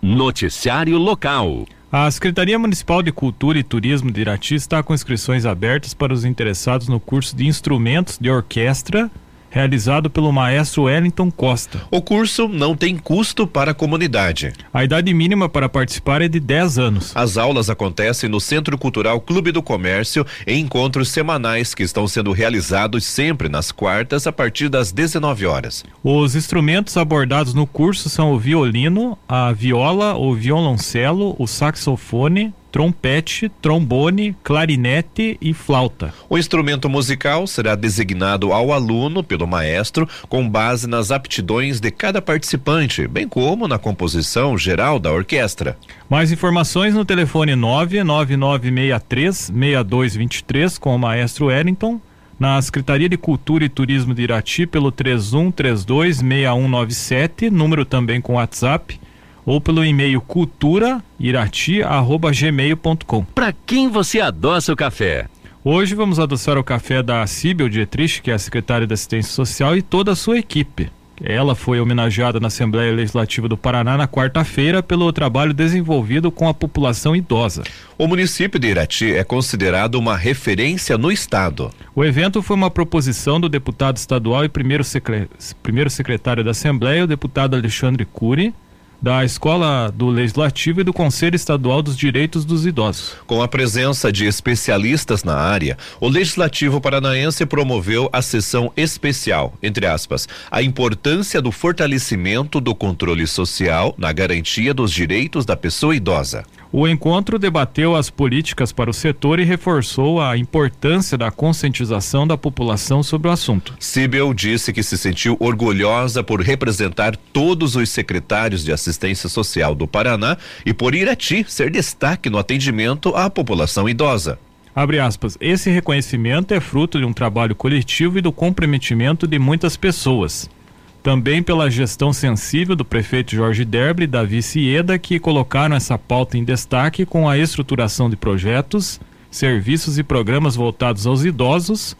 Noticiário Local. A Secretaria Municipal de Cultura e Turismo de Irati está com inscrições abertas para os interessados no curso de instrumentos de orquestra realizado pelo maestro Wellington Costa. O curso não tem custo para a comunidade. A idade mínima para participar é de 10 anos. As aulas acontecem no Centro Cultural Clube do Comércio em encontros semanais que estão sendo realizados sempre nas quartas a partir das 19 horas. Os instrumentos abordados no curso são o violino, a viola, o violoncelo, o saxofone, trompete, trombone, clarinete e flauta. O instrumento musical será designado ao aluno pelo maestro com base nas aptidões de cada participante, bem como na composição geral da orquestra. Mais informações no telefone 99963 6223 com o maestro Wellington na Secretaria de Cultura e Turismo de Irati pelo 3132 6197, número também com WhatsApp ou pelo e-mail culturairati@gmail.com. Para quem você adoça o café? Hoje vamos adoçar o café da Cíbel Dietrich, que é a secretária da Assistência Social e toda a sua equipe. Ela foi homenageada na Assembleia Legislativa do Paraná na quarta-feira pelo trabalho desenvolvido com a população idosa. O município de Irati é considerado uma referência no estado. O evento foi uma proposição do deputado estadual e primeiro, secre... primeiro secretário da Assembleia, o deputado Alexandre Cury, da Escola do Legislativo e do Conselho Estadual dos Direitos dos Idosos. Com a presença de especialistas na área, o Legislativo Paranaense promoveu a sessão especial, entre aspas, a importância do fortalecimento do controle social na garantia dos direitos da pessoa idosa. O encontro debateu as políticas para o setor e reforçou a importância da conscientização da população sobre o assunto. Sibel disse que se sentiu orgulhosa por representar todos os secretários de assistência social do Paraná e por Irati ser destaque no atendimento à população idosa. Abre aspas, esse reconhecimento é fruto de um trabalho coletivo e do comprometimento de muitas pessoas também pela gestão sensível do prefeito Jorge Derbre e da vice Ieda, que colocaram essa pauta em destaque com a estruturação de projetos, serviços e programas voltados aos idosos,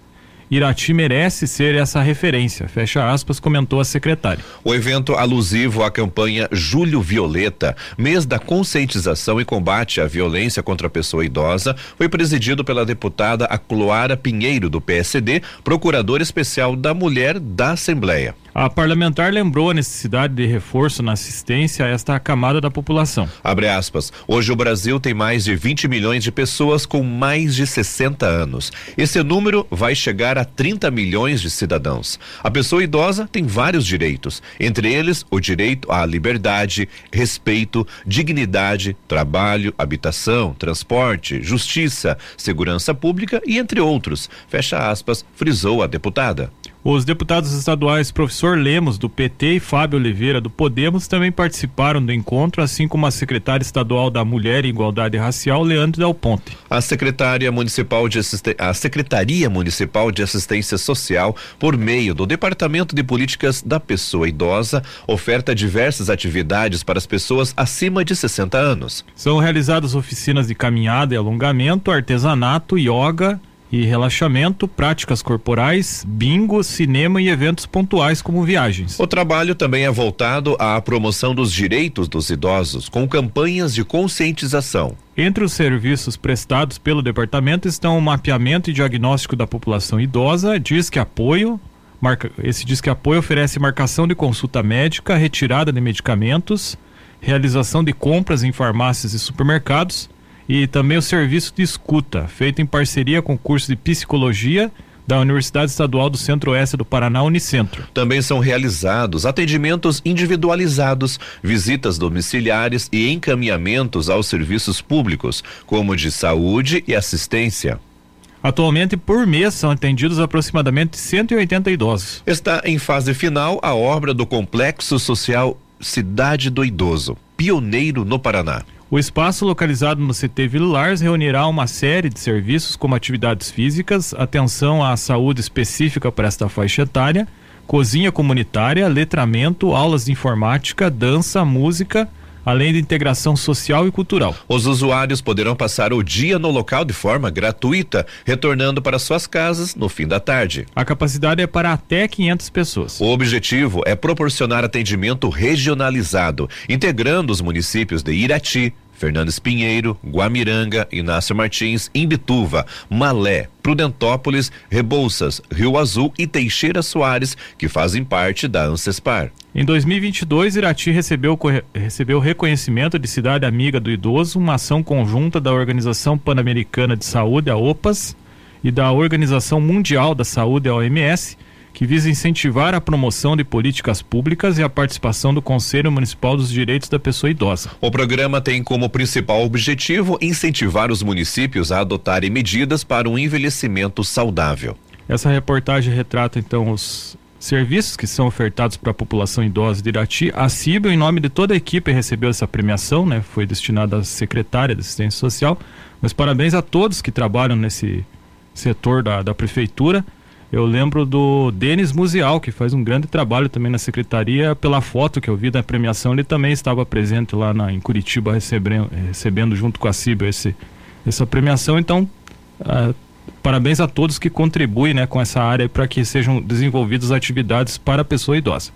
Irati merece ser essa referência, fecha aspas, comentou a secretária. O evento alusivo à campanha Julho Violeta, mês da conscientização e combate à violência contra a pessoa idosa, foi presidido pela deputada Acloara Pinheiro, do PSD, procuradora especial da mulher da Assembleia. A parlamentar lembrou a necessidade de reforço na assistência a esta camada da população. Abre aspas. Hoje o Brasil tem mais de 20 milhões de pessoas com mais de 60 anos. Esse número vai chegar a 30 milhões de cidadãos. A pessoa idosa tem vários direitos, entre eles o direito à liberdade, respeito, dignidade, trabalho, habitação, transporte, justiça, segurança pública e entre outros. Fecha aspas, frisou a deputada. Os deputados estaduais professor Lemos, do PT, e Fábio Oliveira, do Podemos, também participaram do encontro, assim como a secretária estadual da Mulher e Igualdade Racial, Leandro Del Ponte. A secretária municipal de Assisten a Secretaria Municipal de Assistência Social, por meio do Departamento de Políticas da Pessoa Idosa, oferta diversas atividades para as pessoas acima de 60 anos. São realizadas oficinas de caminhada e alongamento, artesanato, yoga, e relaxamento, práticas corporais, bingo, cinema e eventos pontuais como viagens. O trabalho também é voltado à promoção dos direitos dos idosos, com campanhas de conscientização. Entre os serviços prestados pelo departamento estão o mapeamento e diagnóstico da população idosa, disque apoio, marca, esse disque apoio oferece marcação de consulta médica, retirada de medicamentos, realização de compras em farmácias e supermercados e também o serviço de escuta, feito em parceria com o curso de psicologia da Universidade Estadual do Centro-Oeste do Paraná, Unicentro. Também são realizados atendimentos individualizados, visitas domiciliares e encaminhamentos aos serviços públicos, como de saúde e assistência. Atualmente, por mês, são atendidos aproximadamente 180 idosos. Está em fase final a obra do Complexo Social Cidade do Idoso, pioneiro no Paraná. O espaço localizado no CT Vilars reunirá uma série de serviços como atividades físicas, atenção à saúde específica para esta faixa etária, cozinha comunitária, letramento, aulas de informática, dança, música, além de integração social e cultural. Os usuários poderão passar o dia no local de forma gratuita, retornando para suas casas no fim da tarde. A capacidade é para até 500 pessoas. O objetivo é proporcionar atendimento regionalizado, integrando os municípios de Irati, Fernandes Pinheiro, Guamiranga, Inácio Martins, Imbituva, Malé, Prudentópolis, Rebouças, Rio Azul e Teixeira Soares, que fazem parte da Ancespar. Em 2022, Irati recebeu, recebeu reconhecimento de cidade amiga do idoso, uma ação conjunta da Organização Pan-Americana de Saúde, a OPAS, e da Organização Mundial da Saúde, a OMS, que visa incentivar a promoção de políticas públicas e a participação do Conselho Municipal dos Direitos da Pessoa Idosa. O programa tem como principal objetivo incentivar os municípios a adotarem medidas para um envelhecimento saudável. Essa reportagem retrata então os serviços que são ofertados para a população idosa de Irati. A CIBA, em nome de toda a equipe, recebeu essa premiação, né? Foi destinada à secretária de Assistência Social. Mas parabéns a todos que trabalham nesse setor da, da prefeitura eu lembro do Denis Museal, que faz um grande trabalho também na secretaria. Pela foto que eu vi da premiação, ele também estava presente lá na, em Curitiba, recebendo, recebendo junto com a CIB esse, essa premiação. Então, uh, parabéns a todos que contribuem né, com essa área para que sejam desenvolvidas atividades para a pessoa idosa.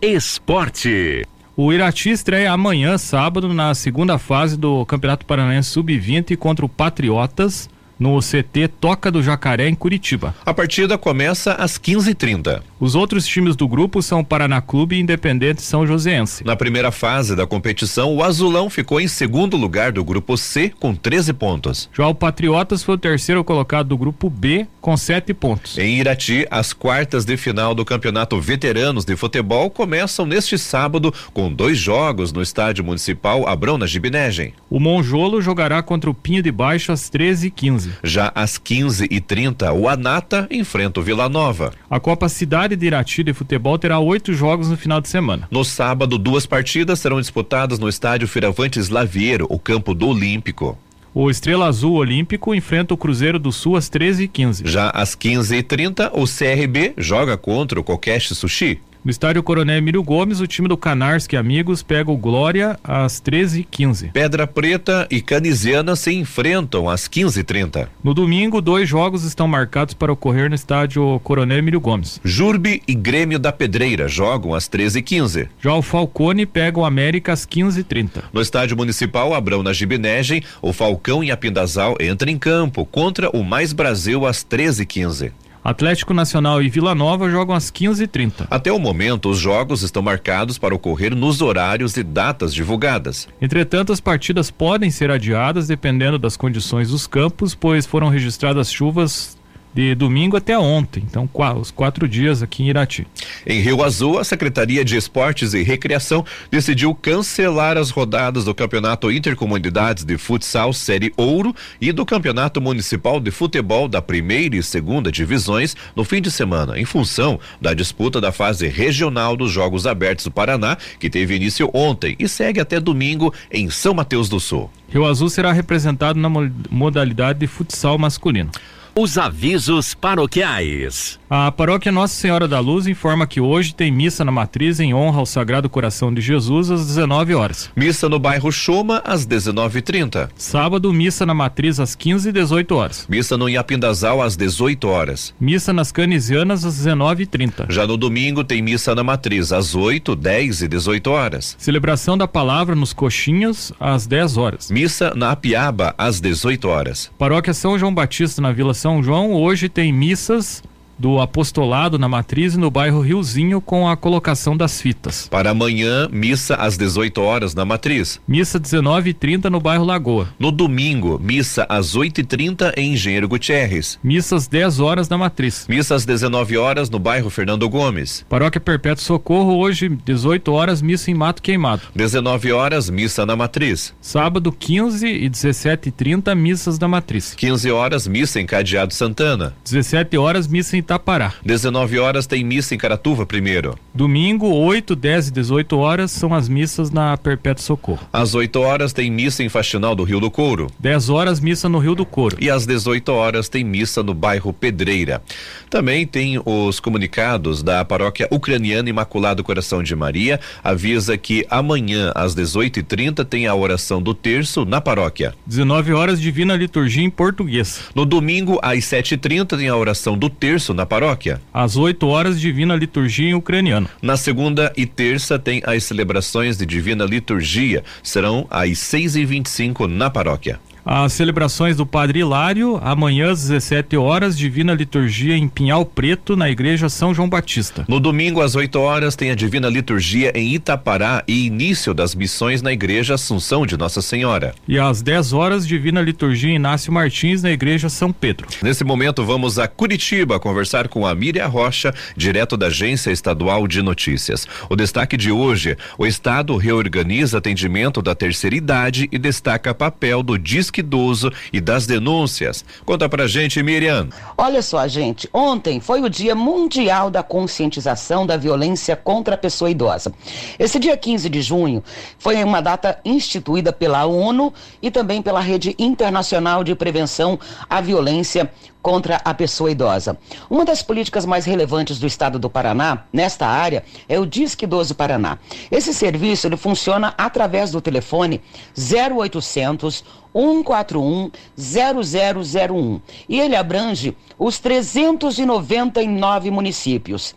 Esporte. O Irati estreia amanhã, sábado, na segunda fase do Campeonato Paranaense Sub-20 contra o Patriotas no CT Toca do Jacaré, em Curitiba. A partida começa às 15h30. Os outros times do grupo são Paraná Clube e Independente São Joséense. Na primeira fase da competição, o Azulão ficou em segundo lugar do grupo C com 13 pontos. Já o Patriotas foi o terceiro colocado do grupo B com 7 pontos. Em Irati, as quartas de final do Campeonato Veteranos de Futebol começam neste sábado com dois jogos no Estádio Municipal Abrão na Gibinegem. O Monjolo jogará contra o Pinho de Baixo às 13h15. Já às 15h30, o Anata enfrenta o Vila Nova. A Copa Cidade de Irati de Futebol terá oito jogos no final de semana. No sábado, duas partidas serão disputadas no estádio Firavantes Laviero, o campo do Olímpico. O Estrela Azul Olímpico enfrenta o Cruzeiro do Sul às 13h15. Já às 15h30, o CRB joga contra o Kokesh Sushi. No estádio Coronel Emílio Gomes, o time do Canarski Amigos pega o Glória às 13h15. Pedra Preta e Canisiana se enfrentam às 15h30. No domingo, dois jogos estão marcados para ocorrer no estádio Coronel Emílio Gomes. Jurbe e Grêmio da Pedreira jogam às 13h15. Já o Falcone pega o América às 15h30. No estádio municipal Abrão na Gibinegem, o Falcão em Apindazal entra em campo contra o Mais Brasil às 13h15. Atlético Nacional e Vila Nova jogam às 15h30. Até o momento, os jogos estão marcados para ocorrer nos horários e datas divulgadas. Entretanto, as partidas podem ser adiadas dependendo das condições dos campos, pois foram registradas chuvas de domingo até ontem, então os quatro dias aqui em Irati. Em Rio Azul, a Secretaria de Esportes e Recreação decidiu cancelar as rodadas do Campeonato Intercomunidades de Futsal Série Ouro e do Campeonato Municipal de Futebol da primeira e segunda divisões no fim de semana, em função da disputa da fase regional dos Jogos Abertos do Paraná, que teve início ontem e segue até domingo em São Mateus do Sul. Rio Azul será representado na modalidade de futsal masculino. Os avisos paroquiais. A paróquia Nossa Senhora da Luz informa que hoje tem missa na matriz em honra ao Sagrado Coração de Jesus às 19 horas. Missa no bairro Choma às 19:30. Sábado, missa na matriz às 15 e 18 horas. Missa no Iapindazal às 18 horas. Missa nas Canisianas às 19:30. Já no domingo tem missa na matriz às 8, 10 e 18 horas. Celebração da palavra nos Coxinhas às 10 horas. Missa na Apiaba às 18 horas. Paróquia São João Batista na Vila são João. Hoje tem missas do apostolado na matriz no bairro Riozinho com a colocação das fitas. Para amanhã, missa às 18 horas na matriz. Missa 19h30 no bairro Lagoa. No domingo, missa às 8h30 em Engenheiro Gutierrez. Missa às 10 horas na matriz. Missa às 19 horas no bairro Fernando Gomes. Paróquia Perpétuo Socorro, hoje, 18 horas, missa em Mato Queimado. 19 horas, missa na matriz. Sábado, 15 e 17h30, missas da matriz. 15 horas, missa em Cadeado Santana. 17 horas, missa em Itapará. 19 horas tem missa em Caratuva primeiro. Domingo, 8, 10 e 18 horas são as missas na Perpétuo Socorro. Às 8 horas tem missa em Faxinal do Rio do Couro. 10 horas, missa no Rio do Couro. E às 18 horas tem missa no bairro Pedreira. Também tem os comunicados da paróquia ucraniana Imaculado Coração de Maria. Avisa que amanhã, às 18h30, tem a oração do terço na paróquia. 19 horas, Divina Liturgia em português. No domingo, às 7h30, tem a oração do terço na paróquia. Às 8 horas, Divina Liturgia em ucraniano. Na segunda e terça, tem as celebrações de Divina Liturgia. Serão às 6h25 na paróquia. As celebrações do Padre Hilário, amanhã às 17 horas, Divina Liturgia em Pinhal Preto, na Igreja São João Batista. No domingo, às 8 horas, tem a Divina Liturgia em Itapará e início das missões na Igreja Assunção de Nossa Senhora. E às 10 horas, Divina Liturgia em Inácio Martins, na Igreja São Pedro. Nesse momento, vamos a Curitiba conversar com a Miriam Rocha, direto da Agência Estadual de Notícias. O destaque de hoje: o Estado reorganiza atendimento da terceira idade e destaca papel do Disque Idoso e das denúncias. Conta pra gente, Miriam. Olha só, gente, ontem foi o Dia Mundial da Conscientização da Violência contra a Pessoa Idosa. Esse dia 15 de junho foi uma data instituída pela ONU e também pela Rede Internacional de Prevenção à Violência contra a pessoa idosa. Uma das políticas mais relevantes do estado do Paraná nesta área é o Disque Idoso Paraná. Esse serviço ele funciona através do telefone 0800 141 0001 e ele abrange os 399 municípios.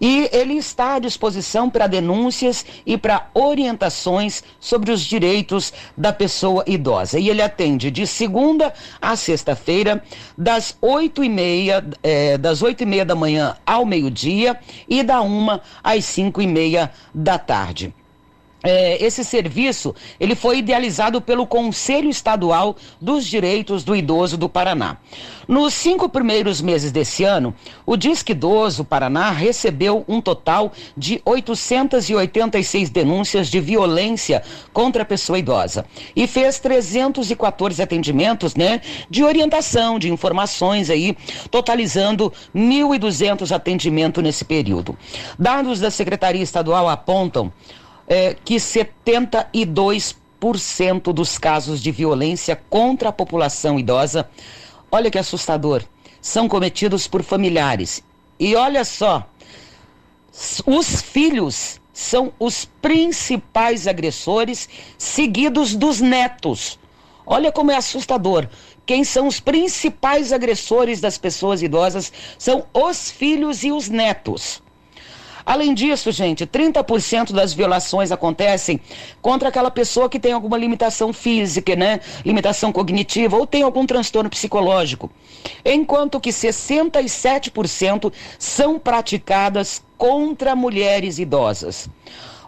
E ele está à disposição para denúncias e para orientações sobre os direitos da pessoa idosa. E ele atende de segunda a sexta-feira, das oito e meia, eh, das oito e meia da manhã ao meio-dia e da uma às cinco e meia da tarde. É, esse serviço ele foi idealizado pelo Conselho Estadual dos Direitos do Idoso do Paraná. Nos cinco primeiros meses desse ano, o Disque Idoso Paraná recebeu um total de 886 denúncias de violência contra a pessoa idosa e fez 314 atendimentos, né, de orientação, de informações aí, totalizando 1.200 atendimentos nesse período. Dados da Secretaria Estadual apontam é, que 72% dos casos de violência contra a população idosa, olha que assustador, são cometidos por familiares. E olha só, os filhos são os principais agressores, seguidos dos netos. Olha como é assustador. Quem são os principais agressores das pessoas idosas são os filhos e os netos. Além disso, gente, 30% das violações acontecem contra aquela pessoa que tem alguma limitação física, né? Limitação cognitiva ou tem algum transtorno psicológico. Enquanto que 67% são praticadas contra mulheres idosas.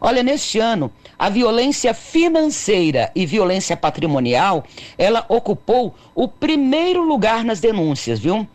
Olha, neste ano, a violência financeira e violência patrimonial, ela ocupou o primeiro lugar nas denúncias, viu?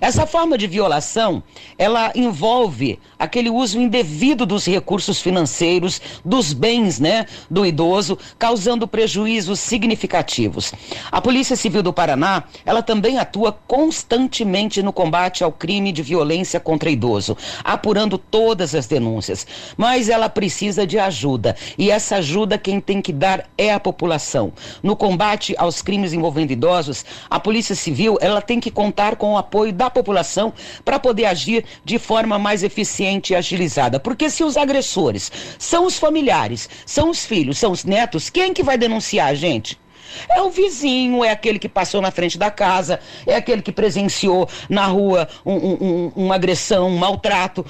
Essa forma de violação, ela envolve aquele uso indevido dos recursos financeiros, dos bens, né, do idoso, causando prejuízos significativos. A Polícia Civil do Paraná, ela também atua constantemente no combate ao crime de violência contra idoso, apurando todas as denúncias. Mas ela precisa de ajuda, e essa ajuda quem tem que dar é a população. No combate aos crimes envolvendo idosos, a Polícia Civil, ela tem que contar com o apoio apoio da população para poder agir de forma mais eficiente e agilizada. Porque se os agressores são os familiares, são os filhos, são os netos, quem que vai denunciar, gente? É o vizinho, é aquele que passou na frente da casa, é aquele que presenciou na rua um, um, uma agressão, um maltrato.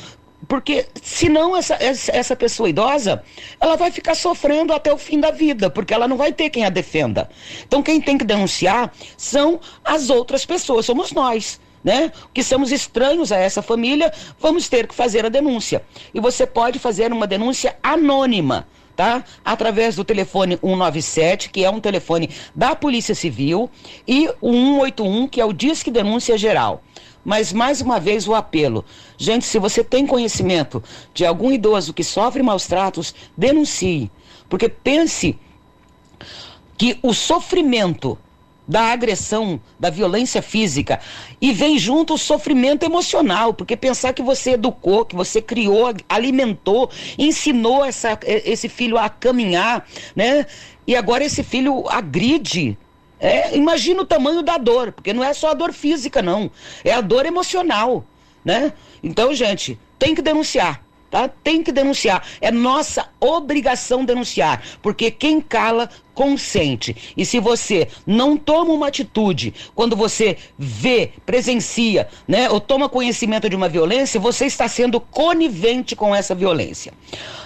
Porque senão essa, essa pessoa idosa, ela vai ficar sofrendo até o fim da vida, porque ela não vai ter quem a defenda. Então quem tem que denunciar são as outras pessoas, somos nós né? Que somos estranhos a essa família, vamos ter que fazer a denúncia. E você pode fazer uma denúncia anônima. Tá? Através do telefone 197, que é um telefone da Polícia Civil, e o 181, que é o Disque Denúncia Geral. Mas mais uma vez o apelo. Gente, se você tem conhecimento de algum idoso que sofre maus tratos, denuncie. Porque pense que o sofrimento da agressão, da violência física. E vem junto o sofrimento emocional, porque pensar que você educou, que você criou, alimentou, ensinou essa, esse filho a caminhar, né? E agora esse filho agride. É, imagina o tamanho da dor, porque não é só a dor física, não. É a dor emocional, né? Então, gente, tem que denunciar tá? Tem que denunciar. É nossa obrigação denunciar, porque quem cala consente. E se você não toma uma atitude quando você vê, presencia, né, ou toma conhecimento de uma violência, você está sendo conivente com essa violência.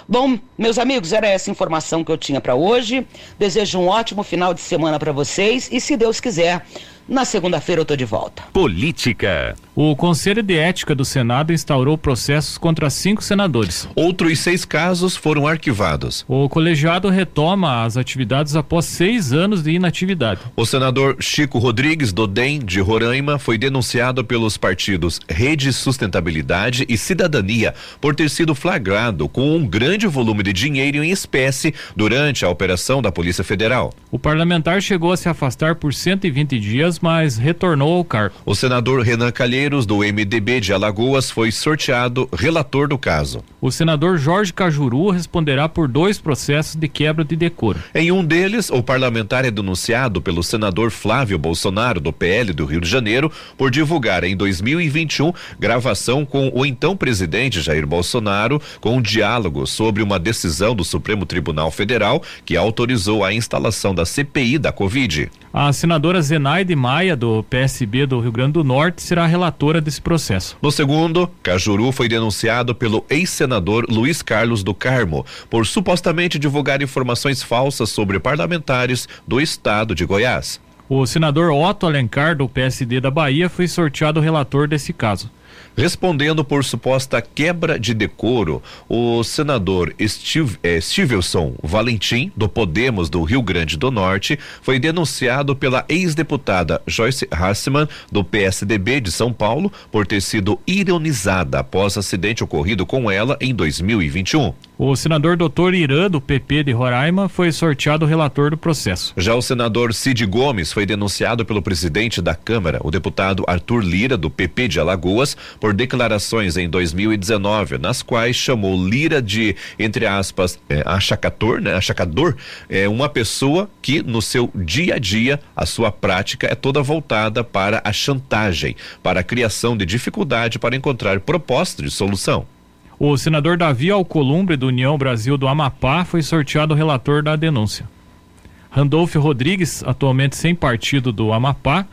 Bom, meus amigos, era essa informação que eu tinha para hoje. Desejo um ótimo final de semana para vocês e se Deus quiser, na segunda-feira eu tô de volta. Política. O Conselho de Ética do Senado instaurou processos contra cinco senadores. Outros seis casos foram arquivados. O colegiado retoma as atividades após seis anos de inatividade. O senador Chico Rodrigues do DEM de Roraima foi denunciado pelos partidos Rede Sustentabilidade e Cidadania por ter sido flagrado com um grande volume de dinheiro em espécie durante a operação da Polícia Federal. O parlamentar chegou a se afastar por 120 dias mas retornou ao cargo. O senador Renan Calheiros, do MDB de Alagoas, foi sorteado relator do caso. O senador Jorge Cajuru responderá por dois processos de quebra de decoro. Em um deles, o parlamentar é denunciado pelo senador Flávio Bolsonaro, do PL do Rio de Janeiro, por divulgar em 2021 gravação com o então presidente Jair Bolsonaro com um diálogo sobre uma decisão do Supremo Tribunal Federal que autorizou a instalação da CPI da Covid. A senadora Zenaide Maia, do PSB do Rio Grande do Norte, será relatora desse processo. No segundo, Cajuru foi denunciado pelo ex-senador Luiz Carlos do Carmo por supostamente divulgar informações falsas sobre parlamentares do estado de Goiás. O senador Otto Alencar, do PSD da Bahia, foi sorteado relator desse caso. Respondendo por suposta quebra de decoro, o senador Steve, eh, Stevenson Valentim, do Podemos do Rio Grande do Norte, foi denunciado pela ex-deputada Joyce Hassman, do PSDB de São Paulo, por ter sido ironizada após acidente ocorrido com ela em 2021. O senador Dr. Irã, do PP de Roraima, foi sorteado relator do processo. Já o senador Cid Gomes foi denunciado pelo presidente da Câmara, o deputado Arthur Lira, do PP de Alagoas, por declarações em 2019, nas quais chamou Lira de, entre aspas, é, achacador, né? Achacador, é uma pessoa que no seu dia a dia, a sua prática é toda voltada para a chantagem, para a criação de dificuldade para encontrar propostas de solução. O senador Davi Alcolumbre, do União Brasil do Amapá, foi sorteado relator da denúncia. Randolfo Rodrigues, atualmente sem partido do Amapá,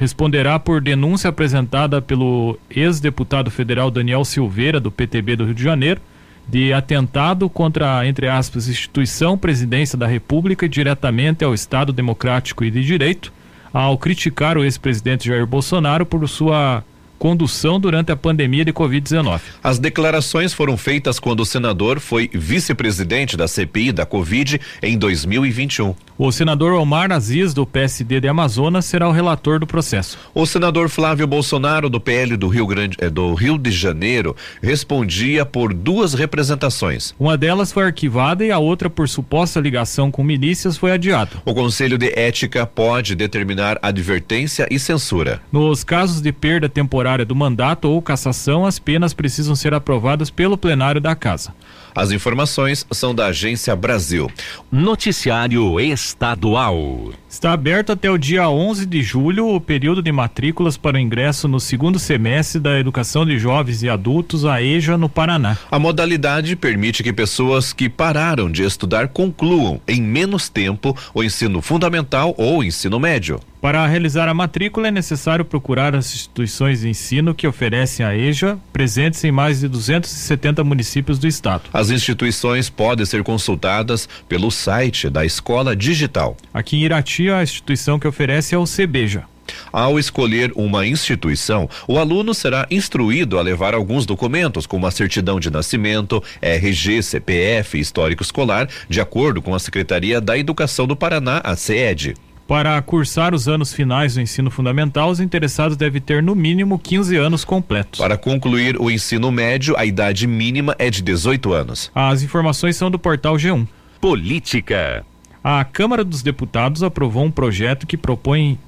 responderá por denúncia apresentada pelo ex-deputado federal Daniel Silveira, do PTB do Rio de Janeiro, de atentado contra, entre aspas, instituição, presidência da República e diretamente ao Estado Democrático e de Direito, ao criticar o ex-presidente Jair Bolsonaro por sua condução durante a pandemia de Covid-19. As declarações foram feitas quando o senador foi vice-presidente da CPI da Covid em 2021. O senador Omar Aziz, do PSD de Amazonas, será o relator do processo. O senador Flávio Bolsonaro, do PL do Rio, Grande, eh, do Rio de Janeiro, respondia por duas representações. Uma delas foi arquivada e a outra, por suposta ligação com milícias, foi adiada. O Conselho de Ética pode determinar advertência e censura. Nos casos de perda temporária do mandato ou cassação, as penas precisam ser aprovadas pelo plenário da Casa. As informações são da Agência Brasil. Noticiário Estadual. Está aberto até o dia 11 de julho o período de matrículas para o ingresso no segundo semestre da Educação de Jovens e Adultos, a EJA, no Paraná. A modalidade permite que pessoas que pararam de estudar concluam em menos tempo o ensino fundamental ou ensino médio. Para realizar a matrícula é necessário procurar as instituições de ensino que oferecem a EJA, presentes em mais de 270 municípios do estado. As instituições podem ser consultadas pelo site da Escola Digital. Aqui em Irati, a instituição que oferece é o CBEJA. Ao escolher uma instituição, o aluno será instruído a levar alguns documentos, como a certidão de nascimento, RG, CPF, histórico escolar, de acordo com a Secretaria da Educação do Paraná, a CED. Para cursar os anos finais do ensino fundamental, os interessados devem ter no mínimo 15 anos completos. Para concluir o ensino médio, a idade mínima é de 18 anos. As informações são do portal G1. Política. A Câmara dos Deputados aprovou um projeto que propõe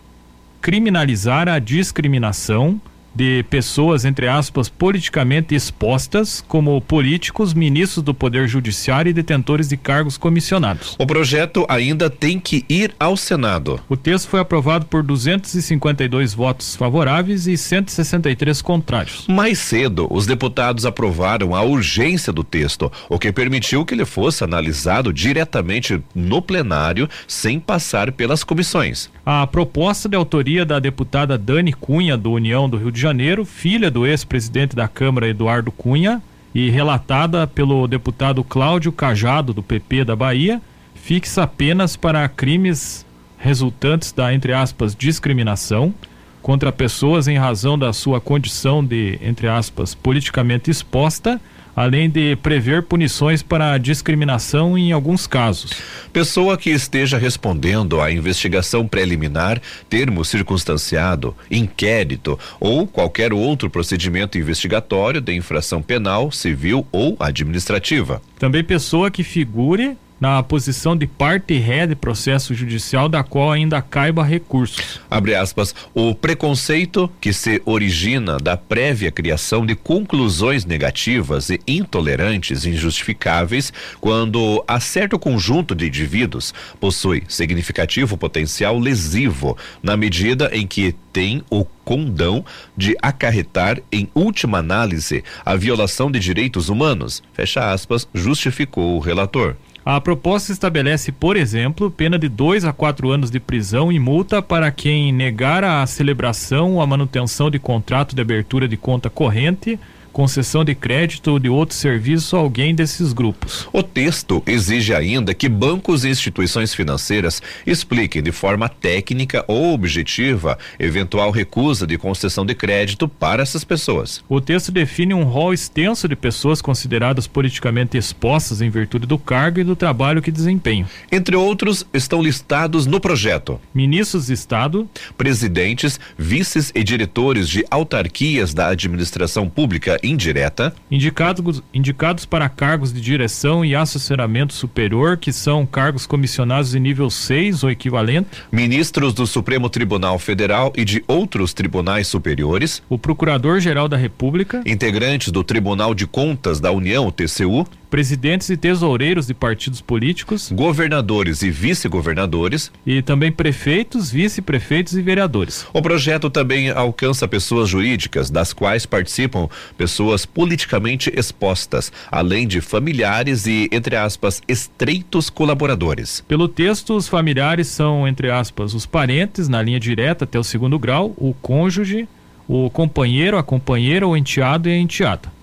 criminalizar a discriminação de pessoas, entre aspas, politicamente expostas, como políticos, ministros do Poder Judiciário e detentores de cargos comissionados. O projeto ainda tem que ir ao Senado. O texto foi aprovado por 252 votos favoráveis e 163 contrários. Mais cedo, os deputados aprovaram a urgência do texto, o que permitiu que ele fosse analisado diretamente no plenário, sem passar pelas comissões. A proposta de autoria da deputada Dani Cunha, do União do Rio de Janeiro, filha do ex-presidente da Câmara Eduardo Cunha, e relatada pelo deputado Cláudio Cajado, do PP da Bahia, fixa apenas para crimes resultantes da, entre aspas, discriminação contra pessoas em razão da sua condição de, entre aspas, politicamente exposta além de prever punições para discriminação em alguns casos. Pessoa que esteja respondendo à investigação preliminar, termo circunstanciado, inquérito ou qualquer outro procedimento investigatório de infração penal, civil ou administrativa. Também pessoa que figure na posição de parte ré de processo judicial da qual ainda caiba recursos. Abre aspas, o preconceito que se origina da prévia criação de conclusões negativas e intolerantes injustificáveis quando a certo conjunto de indivíduos possui significativo potencial lesivo na medida em que tem o condão de acarretar, em última análise, a violação de direitos humanos. Fecha aspas, justificou o relator. A proposta estabelece, por exemplo, pena de dois a quatro anos de prisão e multa para quem negar a celebração ou a manutenção de contrato de abertura de conta corrente concessão de crédito ou de outro serviço a alguém desses grupos. O texto exige ainda que bancos e instituições financeiras expliquem de forma técnica ou objetiva eventual recusa de concessão de crédito para essas pessoas. O texto define um rol extenso de pessoas consideradas politicamente expostas em virtude do cargo e do trabalho que desempenham. Entre outros, estão listados no projeto: ministros de Estado, presidentes, vices e diretores de autarquias da administração pública indireta. Indicados, indicados para cargos de direção e assessoramento superior, que são cargos comissionados em nível 6 ou equivalente. Ministros do Supremo Tribunal Federal e de outros tribunais superiores. O Procurador-Geral da República. Integrantes do Tribunal de Contas da União, TCU presidentes e tesoureiros de partidos políticos, governadores e vice-governadores e também prefeitos, vice-prefeitos e vereadores. O projeto também alcança pessoas jurídicas, das quais participam pessoas politicamente expostas, além de familiares e, entre aspas, estreitos colaboradores. Pelo texto, os familiares são, entre aspas, os parentes na linha direta até o segundo grau, o cônjuge, o companheiro, a companheira, o enteado e a enteada.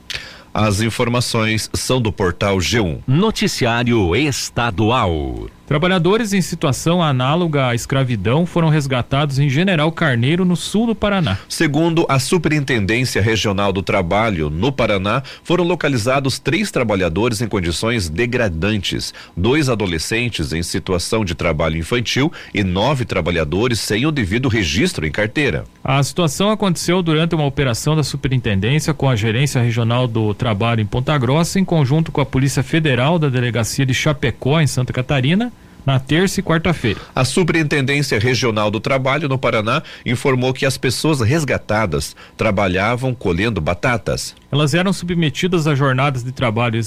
As informações são do portal G1. Noticiário Estadual. Trabalhadores em situação análoga à escravidão foram resgatados em General Carneiro, no sul do Paraná. Segundo a Superintendência Regional do Trabalho, no Paraná, foram localizados três trabalhadores em condições degradantes: dois adolescentes em situação de trabalho infantil e nove trabalhadores sem o devido registro em carteira. A situação aconteceu durante uma operação da Superintendência com a Gerência Regional do Trabalho em Ponta Grossa, em conjunto com a Polícia Federal da Delegacia de Chapecó, em Santa Catarina na terça e quarta-feira. A Superintendência Regional do Trabalho no Paraná informou que as pessoas resgatadas trabalhavam colhendo batatas. Elas eram submetidas a jornadas de trabalho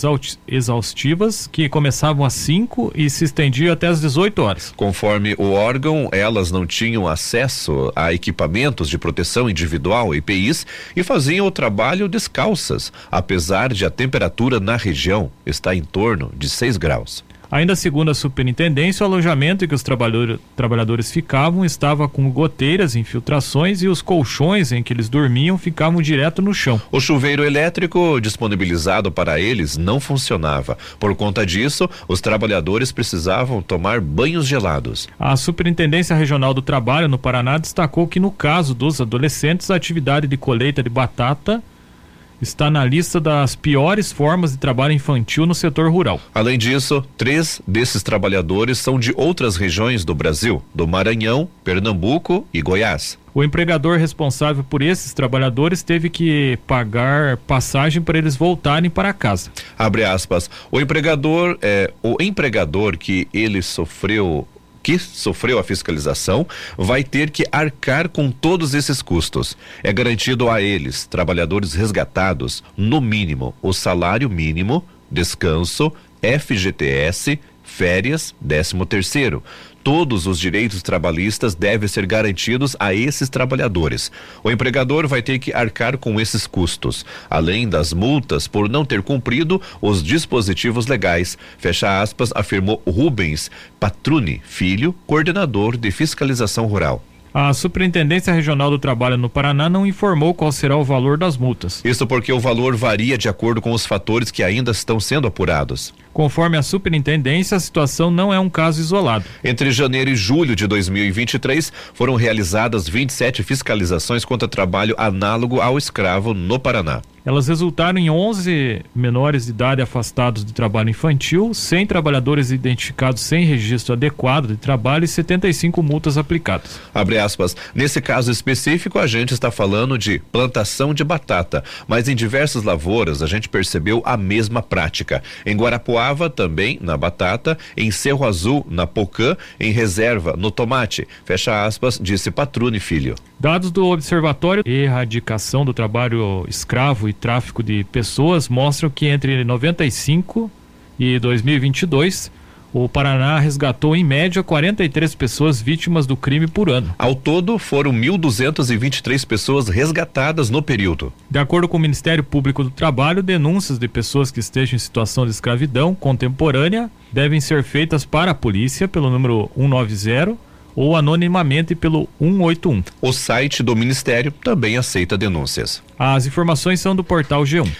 exaustivas que começavam às 5 e se estendiam até às 18 horas. Conforme o órgão, elas não tinham acesso a equipamentos de proteção individual, EPIs, e faziam o trabalho descalças, apesar de a temperatura na região estar em torno de 6 graus. Ainda segundo a superintendência, o alojamento em que os trabalhador, trabalhadores ficavam estava com goteiras, infiltrações e os colchões em que eles dormiam ficavam direto no chão. O chuveiro elétrico disponibilizado para eles não funcionava. Por conta disso, os trabalhadores precisavam tomar banhos gelados. A Superintendência Regional do Trabalho no Paraná destacou que no caso dos adolescentes, a atividade de colheita de batata está na lista das piores formas de trabalho infantil no setor rural. Além disso, três desses trabalhadores são de outras regiões do Brasil, do Maranhão, Pernambuco e Goiás. O empregador responsável por esses trabalhadores teve que pagar passagem para eles voltarem para casa. Abre aspas. O empregador, é, o empregador que ele sofreu que sofreu a fiscalização vai ter que arcar com todos esses custos. É garantido a eles, trabalhadores resgatados, no mínimo, o salário mínimo, descanso, FGTS, férias, décimo terceiro. Todos os direitos trabalhistas devem ser garantidos a esses trabalhadores. O empregador vai ter que arcar com esses custos, além das multas por não ter cumprido os dispositivos legais. Fecha aspas, afirmou Rubens Patruni, filho, coordenador de fiscalização rural. A Superintendência Regional do Trabalho no Paraná não informou qual será o valor das multas. Isso porque o valor varia de acordo com os fatores que ainda estão sendo apurados. Conforme a superintendência, a situação não é um caso isolado. Entre janeiro e julho de 2023, foram realizadas 27 fiscalizações contra trabalho análogo ao escravo no Paraná. Elas resultaram em 11 menores de idade afastados de trabalho infantil, 100 trabalhadores identificados sem registro adequado de trabalho e 75 multas aplicadas. Abre aspas. Nesse caso específico, a gente está falando de plantação de batata, mas em diversas lavouras a gente percebeu a mesma prática. Em Também na batata, em Cerro Azul, na pocã, em reserva, no tomate. Fecha aspas, disse Patrune Filho. Dados do Observatório Erradicação do Trabalho Escravo e Tráfico de Pessoas mostram que entre 95 e 2022 o Paraná resgatou em média 43 pessoas vítimas do crime por ano. Ao todo, foram 1.223 pessoas resgatadas no período. De acordo com o Ministério Público do Trabalho, denúncias de pessoas que estejam em situação de escravidão contemporânea devem ser feitas para a polícia pelo número 190 ou anonimamente pelo 181. O site do Ministério também aceita denúncias. As informações são do portal G1.